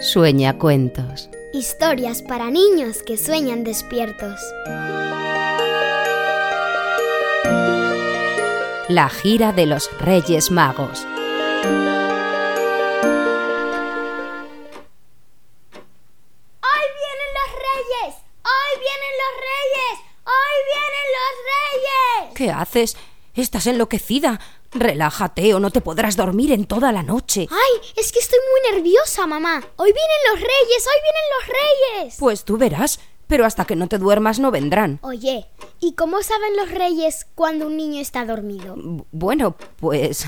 Sueña cuentos. Historias para niños que sueñan despiertos. La gira de los Reyes Magos. ¡Hoy vienen los reyes! ¡Hoy vienen los reyes! ¡Hoy vienen los reyes! ¿Qué haces? Estás enloquecida. Relájate o no te podrás dormir en toda la noche. ¡Ay! Es que estoy muy nerviosa, mamá. ¡Hoy vienen los reyes! ¡Hoy vienen los reyes! Pues tú verás, pero hasta que no te duermas no vendrán. Oye, ¿y cómo saben los reyes cuando un niño está dormido? B- Bueno, pues...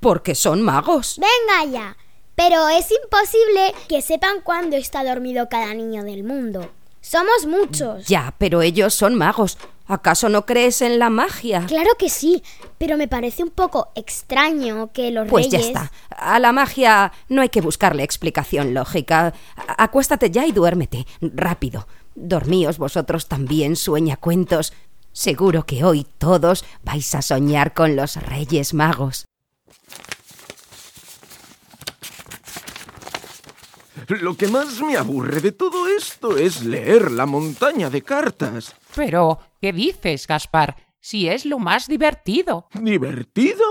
porque son magos. Venga ya. Pero es imposible que sepan cuándo está dormido cada niño del mundo. Somos muchos. Ya, pero ellos son magos. ¿Acaso no crees en la magia? Claro que sí, pero me parece un poco extraño que los Pues ya reyes... está. A la magia no hay que buscarle explicación lógica. Acuéstate ya y duérmete. Rápido. Dormíos vosotros también, sueña cuentos. Seguro que hoy todos vais a soñar con los Reyes Magos. Lo que más me aburre de todo esto es leer la montaña de cartas. Pero, ¿qué dices, Gaspar? Si es lo más divertido. ¿Divertido?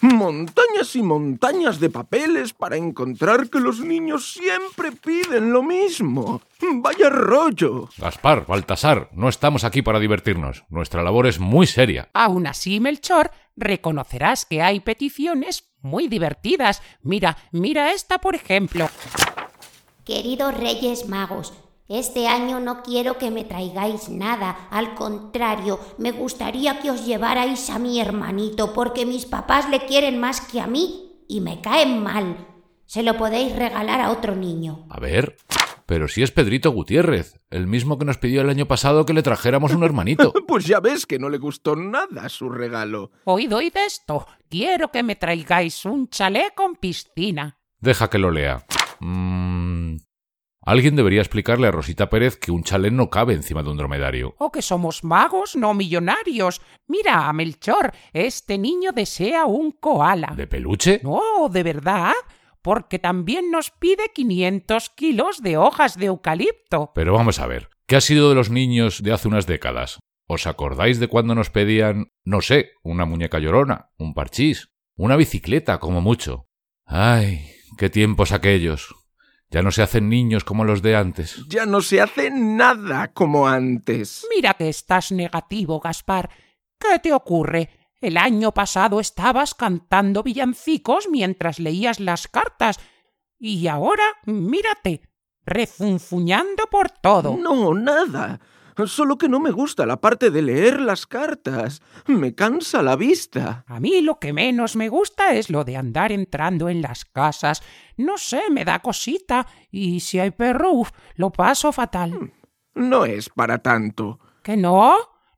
Montañas y montañas de papeles para encontrar que los niños siempre piden lo mismo. Vaya rollo. Gaspar, Baltasar, no estamos aquí para divertirnos. Nuestra labor es muy seria. Aún así, Melchor, reconocerás que hay peticiones muy divertidas. Mira, mira esta, por ejemplo. Queridos Reyes Magos, este año no quiero que me traigáis nada, al contrario, me gustaría que os llevarais a mi hermanito, porque mis papás le quieren más que a mí y me caen mal. Se lo podéis regalar a otro niño. A ver. Pero si es Pedrito Gutiérrez, el mismo que nos pidió el año pasado que le trajéramos un hermanito. Pues ya ves que no le gustó nada su regalo. Oído y de esto. Quiero que me traigáis un chalet con piscina. Deja que lo lea. Mm, Alguien debería explicarle a Rosita Pérez que un chalet no cabe encima de un dromedario. O que somos magos, no millonarios. Mira, Melchor, este niño desea un koala. ¿De peluche? No, de verdad, porque también nos pide 500 kilos de hojas de eucalipto. Pero vamos a ver, ¿qué ha sido de los niños de hace unas décadas? ¿Os acordáis de cuando nos pedían, no sé, una muñeca llorona, un parchís, una bicicleta como mucho? Ay, qué tiempos aquellos. Ya no se hacen niños como los de antes. Ya no se hace nada como antes. Mira que estás negativo, Gaspar. ¿Qué te ocurre? El año pasado estabas cantando villancicos mientras leías las cartas. Y ahora, mírate, refunfuñando por todo. No, nada. Solo que no me gusta la parte de leer las cartas. Me cansa la vista. A mí lo que menos me gusta es lo de andar entrando en las casas. No sé, me da cosita. Y si hay perro, uf, lo paso fatal. No es para tanto. ¿Que no?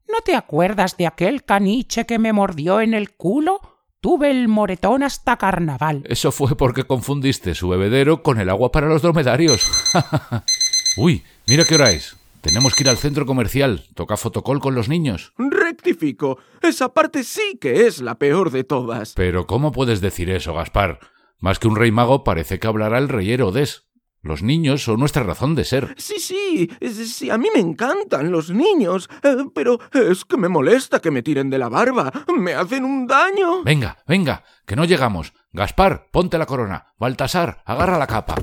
¿No te acuerdas de aquel caniche que me mordió en el culo? Tuve el moretón hasta carnaval. Eso fue porque confundiste su bebedero con el agua para los dromedarios. Uy, mira qué hora es. Tenemos que ir al centro comercial. Toca fotocol con los niños. Rectifico. Esa parte sí que es la peor de todas. Pero ¿cómo puedes decir eso, Gaspar? Más que un rey mago parece que hablará el rey Herodes. Los niños son nuestra razón de ser. Sí, sí, sí, a mí me encantan los niños, eh, pero es que me molesta que me tiren de la barba. Me hacen un daño. Venga, venga, que no llegamos. Gaspar, ponte la corona. Baltasar, agarra la capa.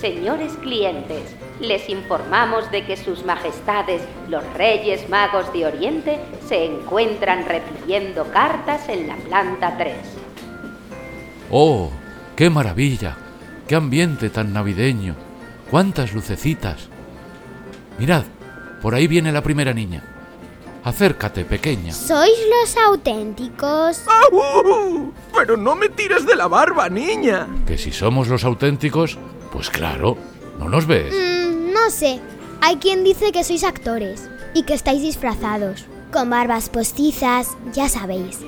Señores clientes, les informamos de que sus majestades, los Reyes Magos de Oriente, se encuentran recibiendo cartas en la planta 3. ¡Oh! ¡Qué maravilla! ¡Qué ambiente tan navideño! ¡Cuántas lucecitas! Mirad, por ahí viene la primera niña. Acércate, pequeña. ¿Sois los auténticos? ¡Au! Pero no me tires de la barba, niña. Que si somos los auténticos, pues claro, ¿no nos ves? Mm, no sé. Hay quien dice que sois actores y que estáis disfrazados, con barbas postizas, ya sabéis.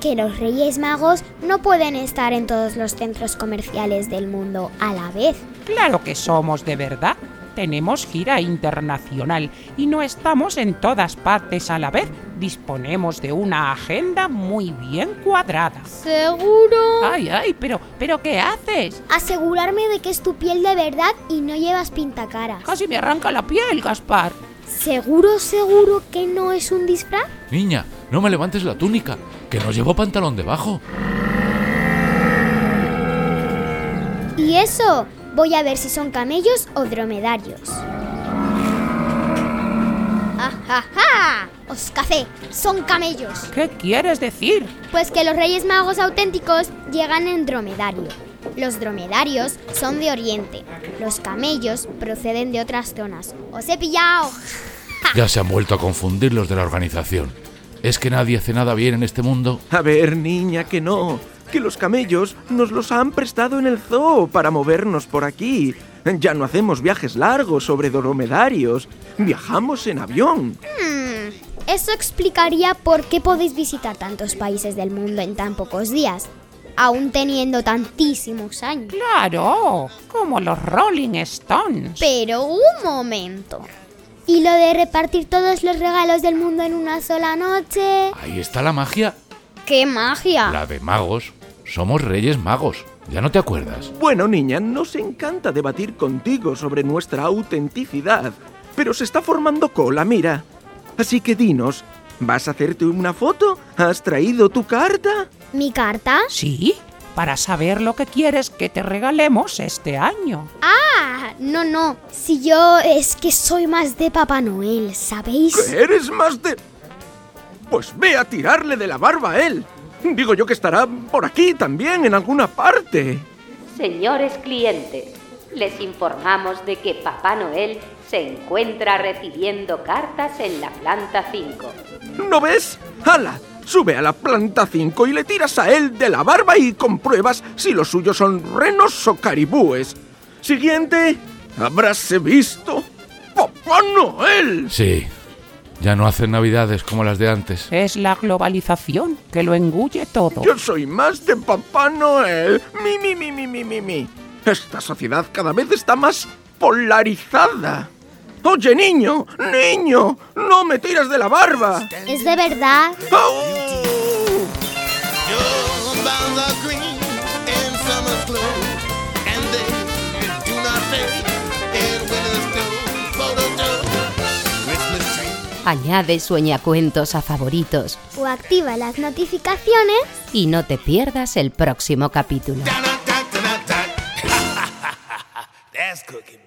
Que los Reyes Magos no pueden estar en todos los centros comerciales del mundo a la vez. Claro que somos de verdad. Tenemos gira internacional y no estamos en todas partes a la vez. Disponemos de una agenda muy bien cuadrada. ¿Seguro? Ay, ay, pero, pero ¿qué haces? Asegurarme de que es tu piel de verdad y no llevas pintacaras. Casi me arranca la piel, Gaspar. ¿Seguro, seguro que no es un disfraz? Niña, no me levantes la túnica, que no llevo pantalón debajo. ¿Y eso? Voy a ver si son camellos o dromedarios. ¡Ajaja! Os café, son camellos. ¿Qué quieres decir? Pues que los Reyes Magos auténticos llegan en dromedario. Los dromedarios son de Oriente. Los camellos proceden de otras zonas. ¡Os he pillado! Ya se han vuelto a confundir los de la organización. ¿Es que nadie hace nada bien en este mundo? A ver, niña, que no. Que los camellos nos los han prestado en el zoo para movernos por aquí. Ya no hacemos viajes largos sobre dromedarios. Viajamos en avión. Hmm, eso explicaría por qué podéis visitar tantos países del mundo en tan pocos días, aún teniendo tantísimos años. Claro, como los Rolling Stones. Pero un momento. ¿Y lo de repartir todos los regalos del mundo en una sola noche? Ahí está la magia, ¡Qué magia! la de magos. Somos reyes magos. ¿Ya no te acuerdas? Bueno, niña, nos encanta debatir contigo sobre nuestra autenticidad, pero se está formando cola, mira. Así que dinos, ¿vas a hacerte una foto? ¿Has traído tu carta? ¿Mi carta? Sí, para saber lo que quieres que te regalemos este año. Ah, no, no. Si yo es que soy más de Papá Noel, ¿sabéis? ¿Que eres más de...? Pues ve a tirarle de la barba a él. Digo yo que estará por aquí también, en alguna parte. Señores clientes, les informamos de que Papá Noel se encuentra recibiendo cartas en la planta 5. ¿No ves? ¡Hala! Sube a la planta 5 y le tiras a él de la barba y compruebas si los suyos son renos o caribúes. Siguiente. Habráse visto. ¡Papá Noel! Sí. Ya no hacen navidades como las de antes. Es la globalización que lo engulle todo. Yo soy más de Papá Noel. Mi, mi, mi, mi, mi, mi, mi. Esta sociedad cada vez está más polarizada. Oye, niño, niño, no me tiras de la barba. ¿Es de verdad? ¡Au! Añade sueñacuentos a favoritos. O activa las notificaciones. Y no te pierdas el próximo capítulo.